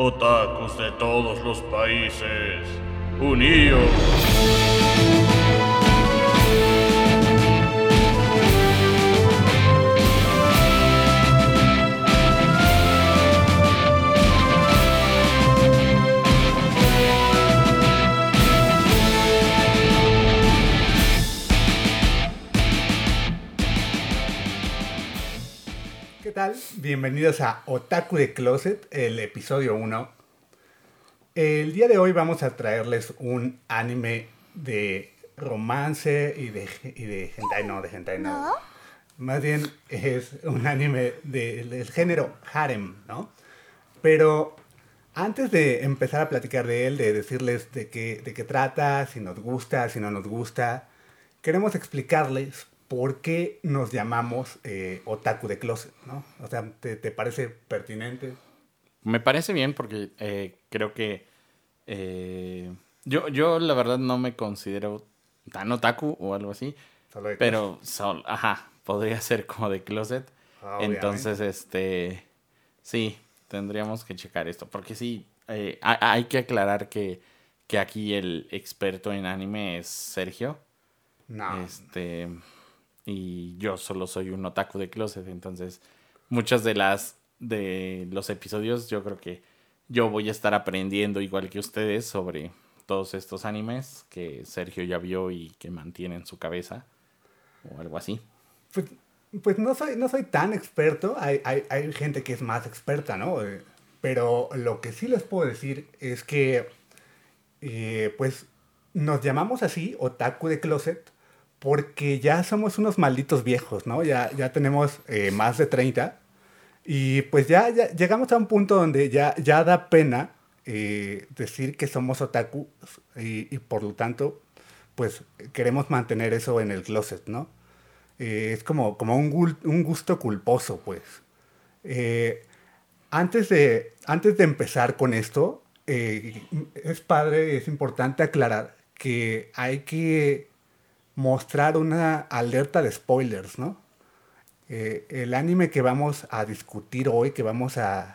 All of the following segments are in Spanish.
Otakus de todos los países, uníos. Bienvenidos a Otaku de Closet, el episodio 1. El día de hoy vamos a traerles un anime de romance y de, y de hentai, no, de hentai no. Más bien es un anime de- del género harem, ¿no? Pero antes de empezar a platicar de él, de decirles de qué, de qué trata, si nos gusta, si no nos gusta, queremos explicarles por qué nos llamamos eh, otaku de closet, ¿no? O sea, ¿te, te parece pertinente? Me parece bien porque eh, creo que eh, yo, yo la verdad no me considero tan otaku o algo así, Solo de pero sol- ajá, podría ser como de closet. Obviamente. Entonces, este, sí, tendríamos que checar esto, porque sí, eh, ha- hay que aclarar que, que aquí el experto en anime es Sergio. No. Este, y yo solo soy un otaku de closet, entonces muchas de las de los episodios yo creo que yo voy a estar aprendiendo igual que ustedes sobre todos estos animes que Sergio ya vio y que mantiene en su cabeza o algo así. Pues, pues no, soy, no soy tan experto, hay, hay, hay gente que es más experta, ¿no? Eh, Pero lo que sí les puedo decir es que, eh, pues, nos llamamos así, otaku de closet, porque ya somos unos malditos viejos, ¿no? Ya, ya tenemos eh, más de 30 y pues ya, llegamos a un punto donde ya, ya da pena eh, decir que somos otaku y, y por lo tanto, pues queremos mantener eso en el closet, ¿no? Eh, es como, como un, un gusto culposo, pues. Antes, de, antes de empezar con esto, es padre, es importante aclarar que hay que mostrar una alerta de spoilers, ¿no? Eh, el anime que vamos a discutir hoy, que vamos a,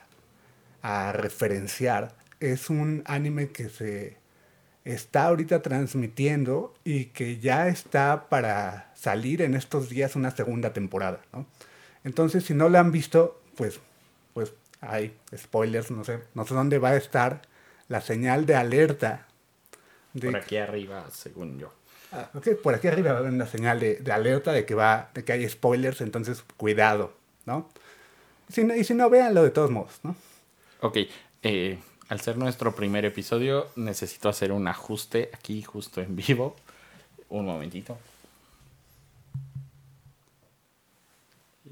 referenciar, es un anime que se está ahorita transmitiendo y que ya está para salir en estos días una segunda temporada, ¿no? Entonces, si no lo han visto, pues, pues hay spoilers, no sé, no sé dónde va a estar la señal de alerta. De, Por aquí arriba, según yo. Ah, ok, por aquí arriba va a haber una señal de, de alerta de que va, de que hay spoilers, entonces cuidado, ¿no? Si no- y si no, véanlo de todos modos, ¿no? Ok, eh, al ser nuestro primer episodio, necesito hacer un ajuste aquí justo en vivo. Un momentito.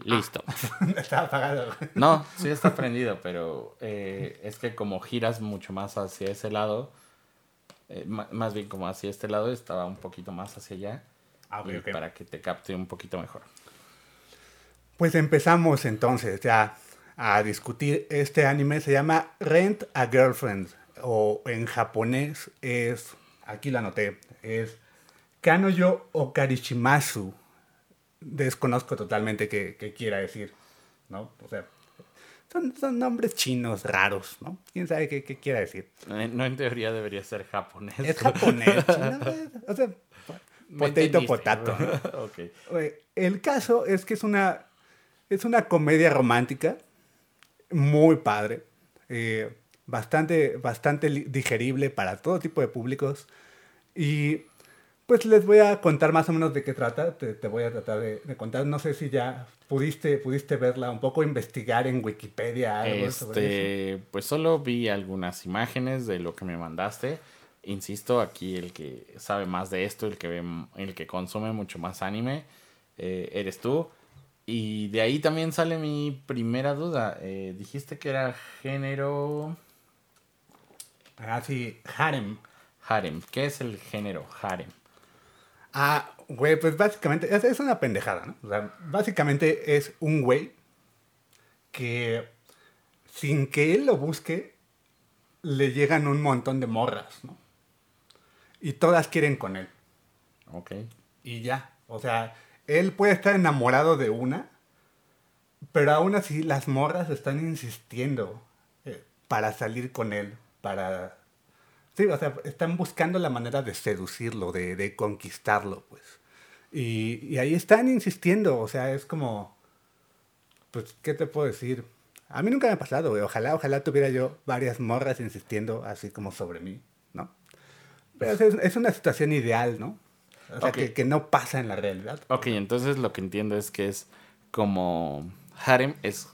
Listo. Está apagado. No, sí está prendido, pero eh, es que como giras mucho más hacia ese lado, eh, más bien como hacia este lado, estaba un poquito más hacia allá. Ah, ok, y ok. Para que te capte un poquito mejor. Pues empezamos entonces ya a discutir este anime. Se llama Rent a Girlfriend. O en japonés es, aquí lo anoté, es Kanoyo Okarishimasu. Desconozco totalmente qué, qué quiera decir, ¿no? O sea, son, son nombres chinos raros, ¿no? ¿Quién sabe qué, qué quiera decir? Eh, no en teoría debería ser japonés. Es japonés, chino, o sea, potato, potato. El caso es que es una, es una comedia romántica muy padre, eh, bastante, bastante digerible para todo tipo de públicos. Y pues les voy a contar más o menos de qué trata, te, te voy a tratar de, de contar. No sé si ya pudiste, pudiste verla, un poco investigar en Wikipedia algo sobre eso. Este, pues solo vi algunas imágenes de lo que me mandaste. Insisto, aquí el que sabe más de esto, el que ve, el que consume mucho más anime, eh, eres tú. Y de ahí también sale mi primera duda. Eh, dijiste que era género Ah, sí, harem. harem. ¿Qué es el género harem? Ah, güey, pues básicamente es, es una pendejada, ¿no? O sea, básicamente es un güey que sin que él lo busque, le llegan un montón de morras, ¿no? Y todas quieren con él. Ok. Y ya. O sea, él puede estar enamorado de una, pero aún así las morras están insistiendo. Eh, para salir con él, para... Sí, o sea, están buscando la manera de seducirlo, de, de conquistarlo, pues. Y, y ahí están insistiendo, o sea, es como... Pues, ¿qué te puedo decir? A mí nunca me ha pasado, güey. Ojalá, ojalá tuviera yo varias morras insistiendo así como sobre mí, ¿no? Pero es, es una situación ideal, ¿no? O sea, Ok. que, que no pasa en la realidad. Ok, entonces lo que entiendo es que es como harem es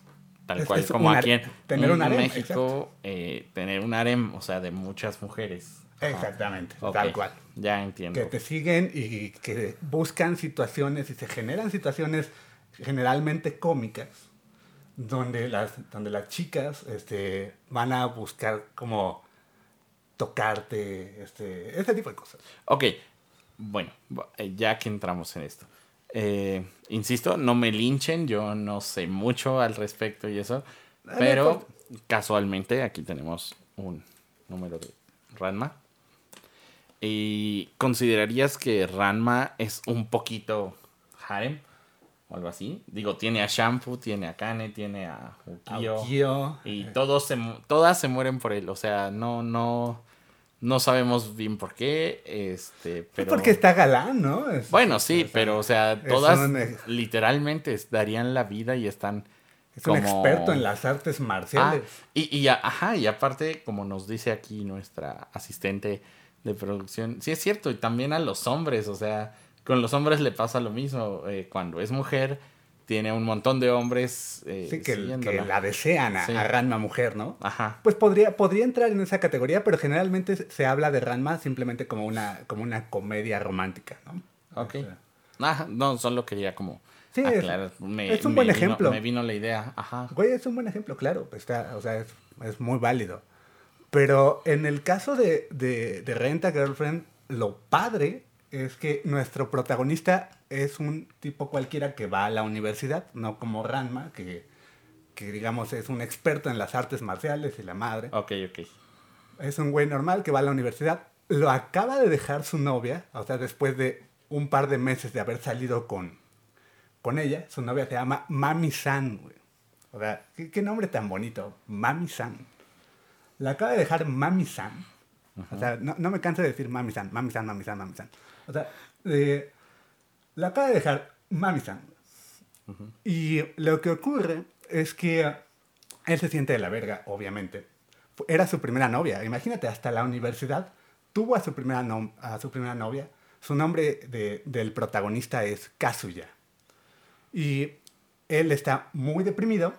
tal Es- cual es como aquí en, tener un en harem, México eh, tener un harem, o sea, de muchas mujeres. Exactamente, tal cual. Ya entiendo. Que te siguen y que buscan situaciones y se generan situaciones generalmente cómicas donde las, donde las chicas este, van a buscar como tocarte, este, este tipo de cosas. Ok, bueno, bu- eh, ya que entramos en esto. Eh, insisto, no me linchen, yo no sé mucho al respecto y eso, ver, pero casualmente aquí tenemos un número de Ranma. ¿Y considerarías que Ranma es un poquito harem? O algo así. Digo, tiene a Shampoo, tiene a Kane, tiene a. Aokio, Y todos se, todas se mueren por él. O sea, no, no, no sabemos bien por qué. Este, pero. porque está galán, ¿no? Es- Bueno, sí, pero, o sea, es todas un- literalmente es- darían la vida y están. Es un experto en las artes Ah, marciales. y, y, a- ajá, y aparte, como nos dice aquí nuestra asistente de producción, sí es cierto, y también a los hombres, o sea, con los hombres le pasa lo mismo. eh, cuando es mujer, tiene un montón de hombres. eh, sí, que, la desean a, Sí. a Ranma mujer, ¿no? Ajá. Pues podría, podría entrar en esa categoría, pero generalmente se- habla de Ranma simplemente como una, como una comedia romántica, ¿no? Ok. O sea, Ajá, no, solo quería como Sí, es- aclarar. Me- es un me buen vino- ejemplo. Me vino la idea, ajá. Güey, es un buen ejemplo, claro. Está, o sea, es, es muy válido. Pero en el caso de, de, de Renta Girlfriend, lo padre es que nuestro protagonista es un tipo cualquiera que va a la universidad, no como Ranma, que, que digamos es un experto en las artes marciales y la madre. Ok, ok. Es un güey normal que va a la universidad. Lo acaba de dejar su novia, o sea, después de un par de meses de haber salido con, con ella. Su novia se llama Mami San, güey. O sea, ¿qué, qué nombre tan bonito. Mami San. La acaba de dejar Mami San. O sea, no, no me canso de decir Mami San, Mami San, Mami San, Mami San. O sea, eh, la acaba de dejar Mami San. Y lo que ocurre es que él se siente de la verga, obviamente. Era su primera novia. Imagínate, hasta la universidad tuvo a su primera, no- a su primera novia. Su nombre de- del protagonista es Kazuya. Y él está muy deprimido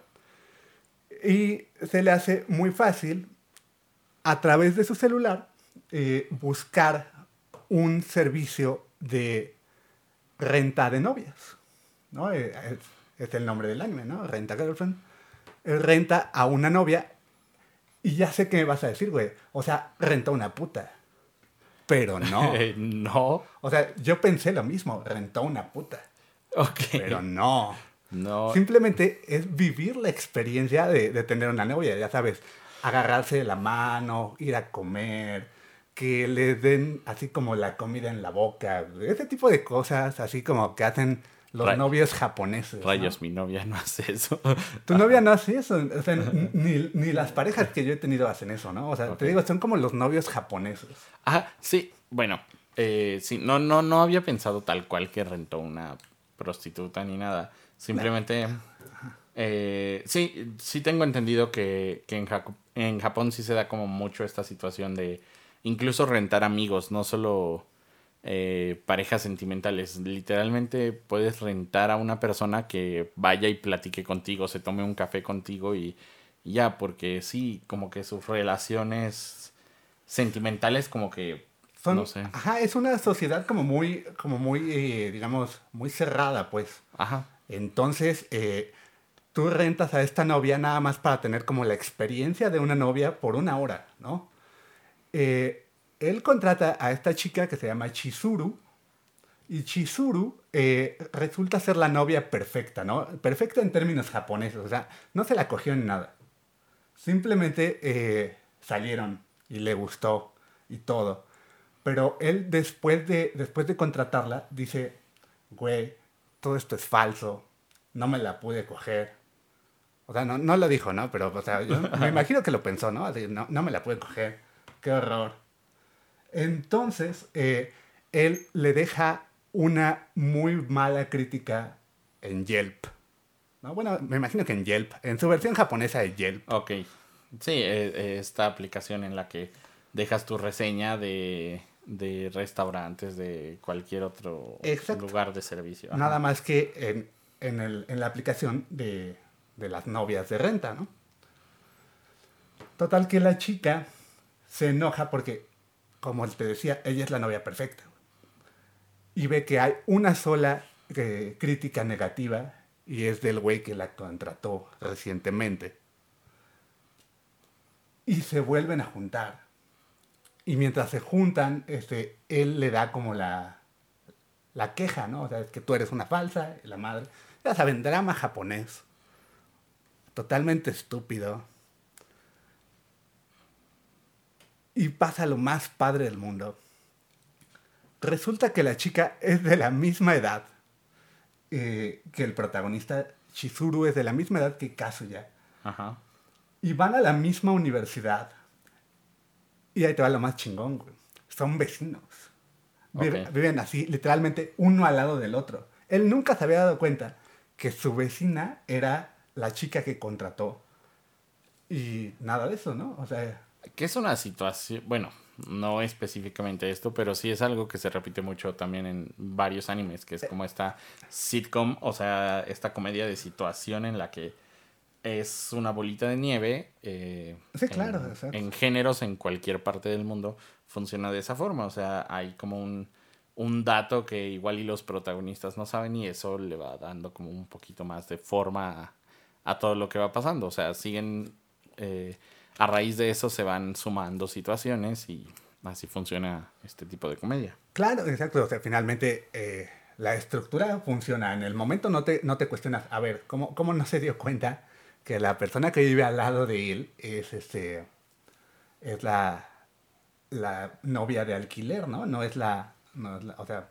y se le hace muy fácil a través de su celular eh, buscar un servicio de renta de novias. ¿no? Eh, Es, es el nombre del anime, ¿no? Renta Girlfriend. Renta a una novia y ya sé qué me vas a decir, güey. O sea, rentó una puta. Pero no. Eh, no. O sea, yo pensé lo mismo, rentó una puta. Ok. Pero no. no. Simplemente es vivir la experiencia de, de tener una novia, ya sabes, agarrarse de la mano, ir a comer, que le den así como la comida en la boca, ese tipo de cosas, así como que hacen los Ray- novios japoneses. ¿no? Rayos, mi novia no hace eso. Tu novia no hace eso, o sea, ni, ni las parejas que yo he tenido hacen eso, ¿no? O sea, te digo, son como los novios japoneses. Ah, sí, bueno, eh, sí, no, no, no había pensado tal cual que rentó una prostituta ni nada. Simplemente, eh, sí, sí tengo entendido que, que en, Jaco- en Japón sí se da como mucho esta situación de incluso rentar amigos, no solo eh, parejas sentimentales. Literalmente puedes rentar a una persona que vaya y platique contigo, se tome un café contigo y, y ya, porque sí, como que sus relaciones sentimentales como que Son, no sé. Ajá, es una sociedad como muy, como muy, eh, digamos, muy cerrada, pues. Ajá. Entonces, eh, tú rentas a esta novia nada más para tener como la experiencia de una novia por una hora, ¿no? Eh, él contrata a esta chica que se llama Chizuru. Y Chizuru eh, resulta ser la novia perfecta, ¿no? Perfecta en términos japoneses, o sea, no se la cogió en nada. Simplemente eh, salieron y le gustó y todo. Pero él después de, después de contratarla dice, güey, todo esto es falso, no me la pude coger. O sea, no, no lo dijo, ¿no? Pero, o sea, yo me imagino que lo pensó, ¿no? Así, no, no me la puede coger. Qué horror. Entonces, eh, él le deja una muy mala crítica en Yelp. ¿no? Bueno, me imagino que en Yelp, en su versión japonesa de Yelp. Ok. Sí, eh, esta aplicación en la que dejas tu reseña de, de restaurantes, de cualquier otro Exacto. lugar de servicio. Ajá. Nada más que en, en, el- en la aplicación de, de las novias de renta, ¿no? Total que la chica se enoja porque, como te decía, ella es la novia perfecta. Y ve que hay una sola eh, crítica negativa y es del güey que la contrató recientemente. Y se vuelven a juntar. Y mientras se juntan, este, él le da como la, la queja, ¿no? O sea, es que tú eres una falsa, la madre. Ya saben, drama japonés. Totalmente estúpido. Y pasa lo más padre del mundo. Resulta que la chica es de la misma edad eh, que el protagonista. Chizuru es de la misma edad que Kazuya. Ajá. Y van a la misma universidad. Y ahí te va lo más chingón, güey. Son vecinos. Viven así, literalmente, uno al lado del otro. Él nunca se había dado cuenta que su vecina era la chica que contrató. Y nada de eso, ¿no? O sea, Que es una situación, bueno, no específicamente esto, pero sí es algo que se repite mucho también en varios animes, que es como esta sitcom, o sea, esta comedia de situación en la que es una bolita de nieve. eh, Sí, claro, en, géneros en cualquier parte del mundo funciona de esa forma, o sea, hay como un, un dato que igual y los protagonistas no saben y eso le va dando como un poquito más de forma a, a todo lo que va pasando, o sea, siguen... eh, a raíz de eso se van sumando situaciones y así funciona este tipo de comedia. claro, exacto. O sea, finalmente eh, la estructura funciona. En el momento no te, no te cuestionas, a ver, ¿cómo, ¿cómo no se dio cuenta que la persona que vive al lado de él es este es la, la novia de alquiler, ¿no? No es la, no es la- o sea,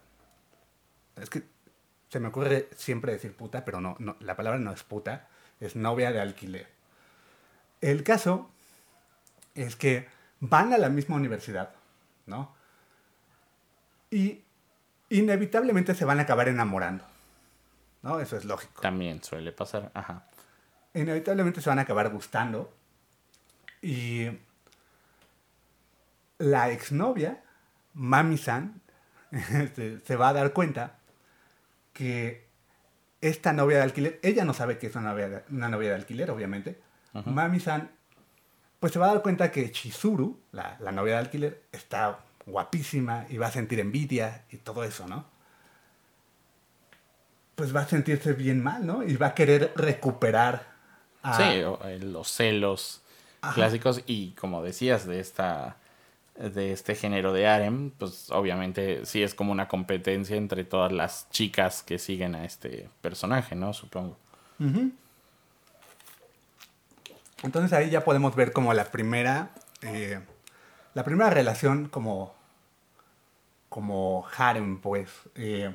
es que se me ocurre siempre decir puta, pero no, no, la palabra no es puta, es novia de alquiler. El caso es que van a la misma universidad, ¿no? Y inevitablemente se van a acabar enamorando, ¿no? Eso es lógico También suele pasar. Ajá. inevitablemente se van a acabar gustando. Y la exnovia, Mami-san, este, se va a dar cuenta que esta novia de alquiler, ella no sabe que es una novia de, una novia de alquiler, obviamente. Mami-san, pues se va a dar cuenta que Chizuru, la, la novia de alquiler, está guapísima y va a sentir envidia y todo eso, ¿no? Pues va a sentirse bien mal, ¿no? Y va a querer recuperar a... Sí, eh, los celos Ajá. clásicos y como decías de esta de este género de harem, pues obviamente sí es como una competencia entre todas las chicas que siguen a este personaje, ¿no? Supongo. Entonces ahí ya podemos ver como la primera, eh, la primera relación como, como harem, pues, eh,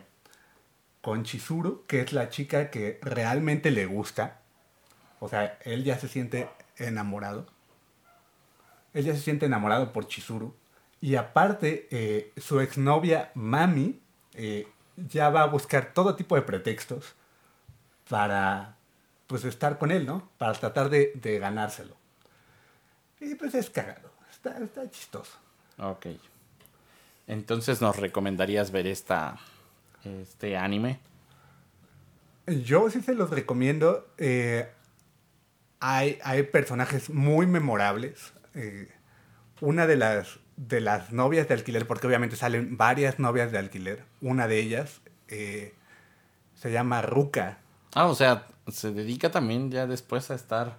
con Chizuru, que es la chica que realmente le gusta. O sea, él ya se siente enamorado. Él ya se siente enamorado por Chizuru. Y aparte, eh, su exnovia Mami eh, ya va a buscar todo tipo de pretextos para pues estar con él, ¿no? Para tratar de, de ganárselo. Y pues es cagado. Está, está chistoso. Ok. Entonces nos recomendarías ver esta este anime. Yo sí se los recomiendo. eh, hay, hay personajes muy memorables. eh, una de las, de las novias de alquiler, porque obviamente salen varias novias de alquiler. Una de ellas eh, se llama Ruka. Ah, o sea, ¿se dedica también ya después a estar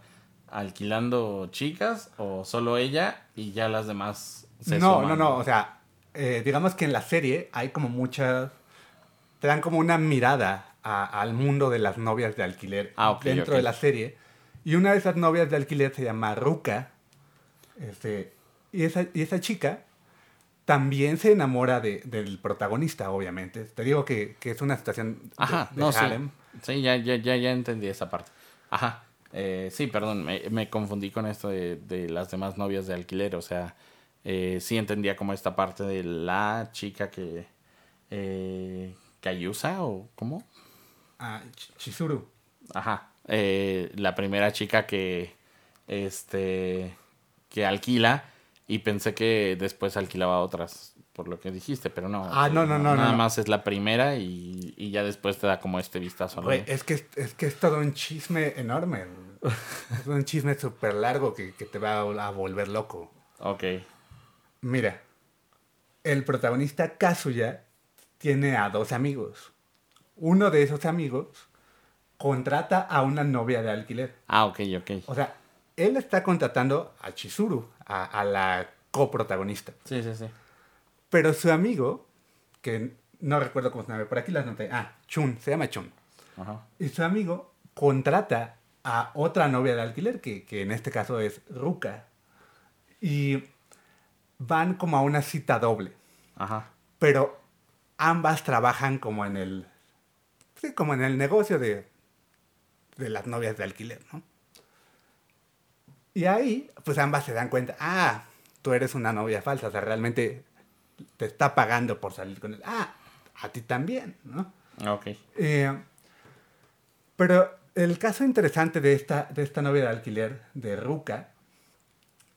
alquilando chicas o solo ella y ya las demás se no, suman? no, no. O sea, eh, digamos que en la serie hay como muchas. Te dan como una mirada a- al mundo de las novias de alquiler Ah, dentro de la serie. Y una de esas novias de alquiler se llama Ruka. Este, y, esa, y esa chica también se enamora de- del protagonista, obviamente. Te digo que, que es una situación de, Ajá, de no, sí. harem. Sí, ya, ya, ya, ya entendí esa parte. Ajá. Eh, sí, perdón, me, me confundí con esto de, de las demás novias de alquiler. O sea, eh, sí entendía como esta parte de la chica que... Eh, Kayusa o cómo? Ah, Ch- Chizuru. Ajá. Eh, la primera chica que este que alquila y pensé que después alquilaba otras por lo que dijiste, pero no. Ah, no, no, no, Nada no. más es la primera y, y ya después te da como este vistazo. ¿no? Güey, es que es, que es todo un chisme enorme. es un chisme súper largo que, que te va a, a volver loco. Ok. Mira, el protagonista Kazuya tiene a dos amigos. Uno de esos amigos contrata a una novia de alquiler. Ah, ok, ok. O sea, él está contratando a Chizuru, a, a la coprotagonista. Sí, sí, sí. Pero su amigo, que no recuerdo cómo se llama, por aquí las noté. Ah, Chun, se llama Chun. Ajá. Y su amigo contrata a otra novia de alquiler, que, que en este caso es Ruka. Y van como a una cita doble. Ajá. Pero ambas trabajan como en el. Sí, como en el negocio de, de las novias de alquiler, ¿no? Y ahí, pues ambas se dan cuenta, ah, tú eres una novia falsa, o sea, realmente te está pagando por salir con él. Ah, a ti también, ¿no? Ok. Eh, pero el caso interesante de esta, de esta novia de alquiler, de Ruka,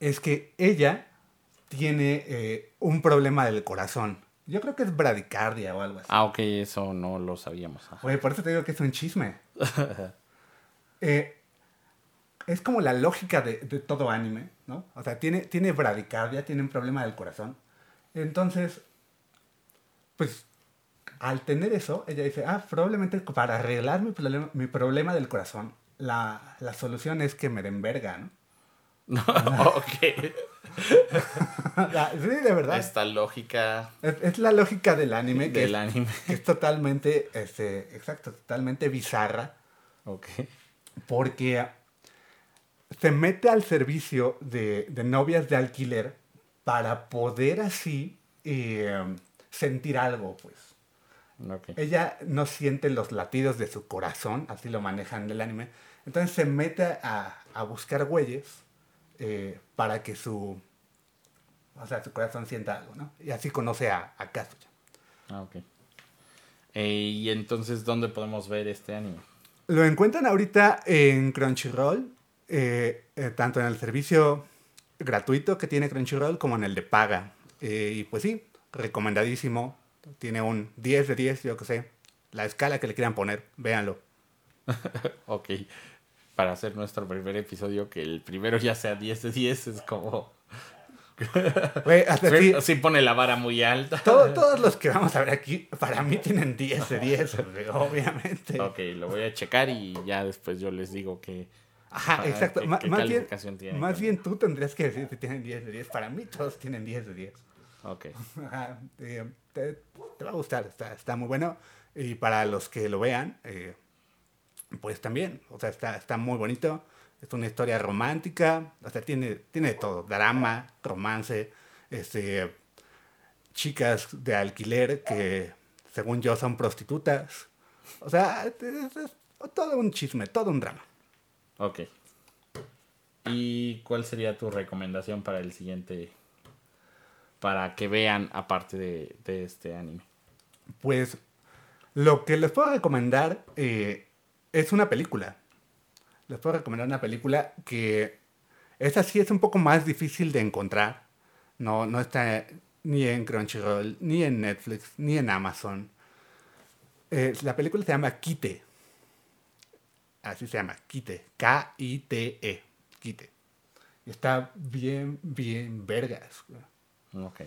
es que ella tiene eh, un problema del corazón. Yo creo que es bradicardia o algo así. Ah, ok, eso no lo sabíamos. Oye, por eso te digo que es un chisme. Eh, es como la lógica de, de todo anime, ¿no? O sea, tiene, tiene bradicardia, tiene un problema del corazón. Entonces, pues, al tener eso, ella dice, ah, probablemente para arreglar mi problema, mi problema del corazón, la, la solución es que me den verga, ¿no? ok. Sí, de verdad. Esta lógica Es, es la lógica del anime, que, del es, anime. que es totalmente, este, exacto, totalmente bizarra. Ok. Porque se mete al servicio de, de novias de alquiler para poder así eh, sentir algo, pues. Ok. Ella no siente los latidos de su corazón, así lo manejan en el anime. Entonces se mete a, a buscar güeyes eh, para que su, o sea, su corazón sienta algo, ¿no? Y así conoce a, a Kazuya. Ah, ok. Eh, y entonces, ¿dónde podemos ver este anime? Lo encuentran ahorita en Crunchyroll, eh, eh, tanto en el servicio gratuito que tiene Crunchyroll como en el de paga. Eh, y pues sí, recomendadísimo. Tiene un 10 de 10, yo que sé. La escala que le quieran poner, véanlo. Ok. Para hacer nuestro primer episodio, que el primero ya sea 10 de 10, es como... Güey, hasta aquí, Sí pone la vara muy alta. todo- todos los que vamos a ver aquí, para mí tienen 10 de 10, güey, obviamente. Ok, lo voy a checar y ya después yo les digo que... Ajá, exacto. ¿qué- qué más bien, tiene? más bien tú tendrías que decir que tienen 10 de 10. Para mí todos tienen 10 de 10. Ok. Ajá, eh, te, te va a gustar, está, está muy bueno. Y para los que lo vean, eh, pues también, o sea, está, está muy bonito. Es una historia romántica, o sea, tiene, tiene todo, drama, romance, este, chicas de alquiler que, según yo, son prostitutas. O sea, es, es todo un chisme, todo un drama. Ok. ¿Y cuál sería tu recomendación para el siguiente? Para que vean aparte de, de este anime. Pues lo que les puedo recomendar eh, es una película. Les puedo recomendar una película que esa sí es un poco más difícil de encontrar. No, no está ni en Crunchyroll, ni en Netflix, ni en Amazon. Eh, la película se llama Kite. Así se llama, Kite. K-I-T-E. Kite. Y está bien, bien vergas. Ok.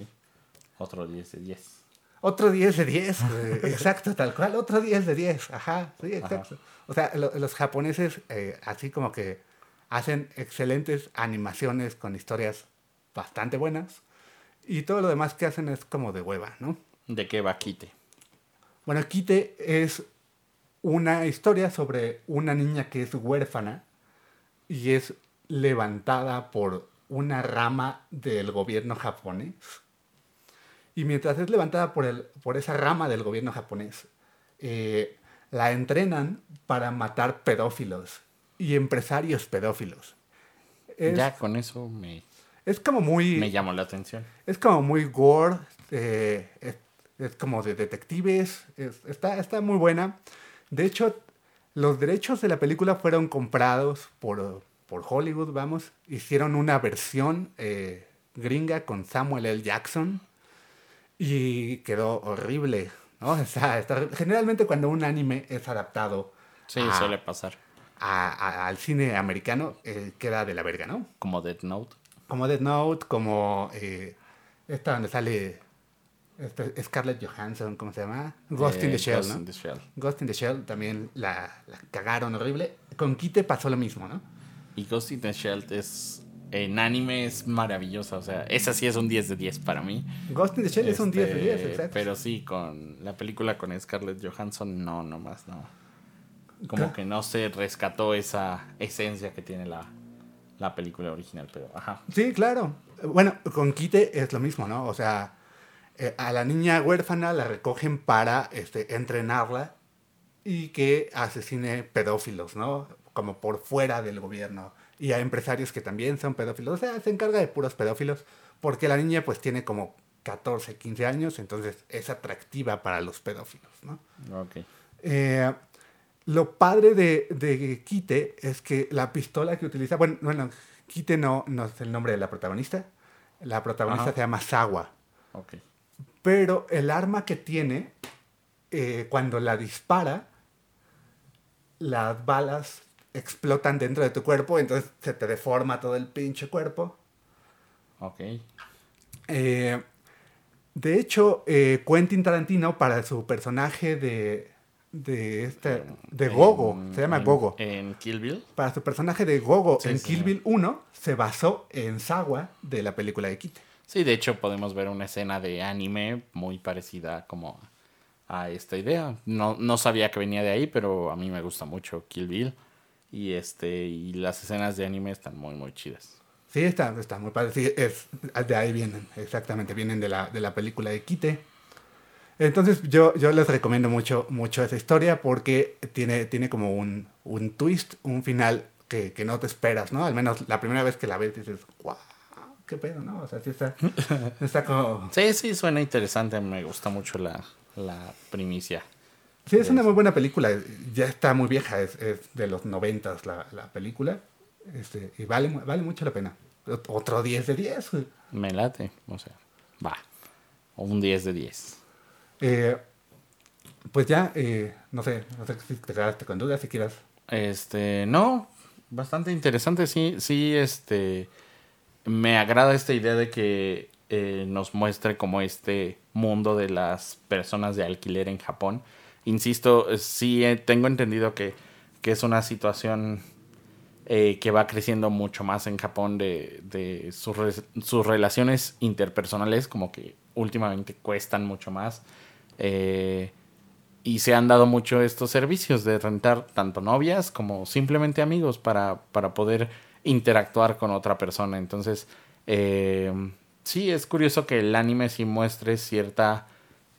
Otro 10 de 10. Otro 10 de 10, güey. exacto, tal cual, otro 10 de 10, ajá, sí, exacto. O sea, lo- los japoneses eh, así como que hacen excelentes animaciones con historias bastante buenas y todo lo demás que hacen es como de hueva, ¿no? ¿De qué va Kite? Bueno, Kite es una historia sobre una niña que es huérfana y es levantada por una rama del gobierno japonés. Y mientras es levantada por, el, por esa rama del gobierno japonés, eh, la entrenan para matar pedófilos y empresarios pedófilos. Es, ya con eso me, es como muy... me llamó la atención. Es como muy gore, eh, es, es como de detectives, es- está, está muy buena. De hecho, los derechos de la película fueron comprados por, por Hollywood, vamos. Hicieron una versión eh, gringa con Samuel L. Jackson y quedó horrible, ¿no? O sea, está- generalmente cuando un anime es adaptado Sí, a- suele pasar. a- a- al cine americano, eh, queda de la verga, ¿no? Como Death Note. Como Death Note, como eh, esta donde sale este, Scarlett Johansson, ¿cómo se llama? Ghost in Eh, the Shell, Ghost ¿no? in the Shell. Ghost in the Shell también la, la cagaron horrible. Con Kite pasó lo mismo, ¿no? Y Ghost in the Shell es. En anime es maravillosa. O sea, esa sí es un 10 de 10 para mí. Ghost in the Shell es un 10 de 10, Este, exacto. Pero sí, con la película con Scarlett Johansson, no, nomás no. Como que no se rescató esa esencia que tiene la, la película original, pero ajá. Sí, claro. Bueno, con Kite es lo mismo, ¿no? O sea, eh, a la niña huérfana la recogen para este, entrenarla y que asesine pedófilos, ¿no? Como por fuera del gobierno. Y a empresarios que también son pedófilos. O sea, se encarga de puros pedófilos porque la niña pues tiene como 14, 15 años, entonces es atractiva para los pedófilos, ¿no? Eh, lo padre de, de Kite es que la pistola que utiliza, bueno, bueno, Kite no, no es el nombre de la protagonista. La protagonista Ajá. se llama Sawa. Ok. Pero el arma que tiene, eh, cuando la dispara, las balas explotan dentro de tu cuerpo, entonces se te deforma todo el pinche cuerpo. Ok. Eh, de hecho, eh, Quentin Tarantino, para su personaje de, de, este, de Gogo, se llama en- Gogo. En Kill Bill. Para su personaje de Gogo Sí, en sí, Kill sí. Bill 1, se basó en Sawa de la película de Kite. Sí, de hecho podemos ver una escena de anime muy parecida como a esta idea. No, no sabía que venía de ahí, pero a mí me gusta mucho Kill Bill. Y este, y las escenas de anime están muy muy chidas. Sí, está, está muy padre. Sí, es, de ahí vienen, exactamente, vienen de la, de la película de Kite. Entonces yo, yo les recomiendo mucho, mucho esa historia porque tiene, tiene como un, un twist, un final que, que no te esperas, ¿no? Al menos la primera vez que la ves dices, wow, qué pedo, ¿no? O sea, sí está, está como... Sí, sí, suena interesante. Me gusta mucho la, la primicia. Sí, es una muy buena película. Ya está muy vieja, es, es de los noventas la, la película. Este, y vale, vale mucho la pena. Ot- Otro 10 de 10. güey. Me late. O sea, va. O un 10 de 10. Eh, pues ya, eh, no sé, no sé si te quedaste con dudas, si quieras. Este, no, bastante interesante, sí, sí, este, me agrada esta idea de que eh, nos muestre como este mundo de las personas de alquiler en Japón. Insisto, sí eh, tengo entendido que, que es una situación eh, que va creciendo mucho más en Japón de, de sus, sus relaciones interpersonales, como que últimamente cuestan mucho más. Eh, y se han dado mucho estos servicios de rentar tanto novias como simplemente amigos para, para poder interactuar con otra persona. Entonces, sí, es curioso que el anime sí muestre cierta,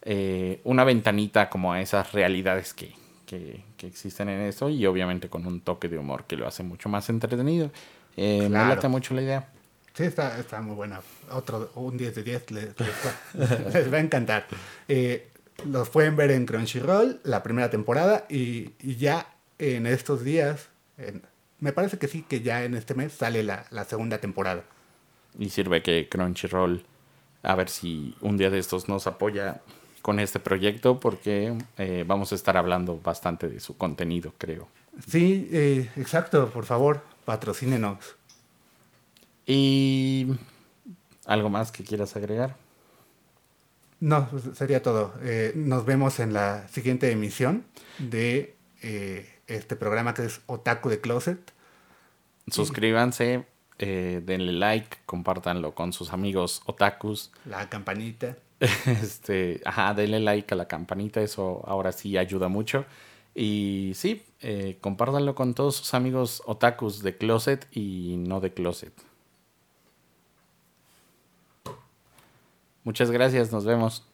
eh, una ventanita como a esas realidades que, que, que existen en eso y obviamente con un toque de humor que lo hace mucho más entretenido. Eh, Claro. Me late mucho la idea. Sí, está, está muy buena. Otro, un 10 de 10 les, les va, les va a encantar. Eh, los pueden ver en Crunchyroll, la primera temporada, y, y ya en estos días, en- me parece que sí, que ya en este mes sale la, la segunda temporada. Y sirve que Crunchyroll, a ver si un día de estos nos apoya con este proyecto, porque eh, vamos a estar hablando bastante de su contenido, creo. Sí, eh, exacto, por favor, patrocínenos. Y algo más que quieras agregar. No, pues, sería todo. Eh, nos vemos en la siguiente emisión de este programa que es Otaku de Closet. Suscríbanse, denle like, compártanlo con sus amigos otakus. La campanita. Este, ajá, denle like a la campanita, eso ahora sí ayuda mucho. Y sí, eh, compártanlo con todos sus amigos otakus de closet y no de closet. Muchas gracias, nos vemos.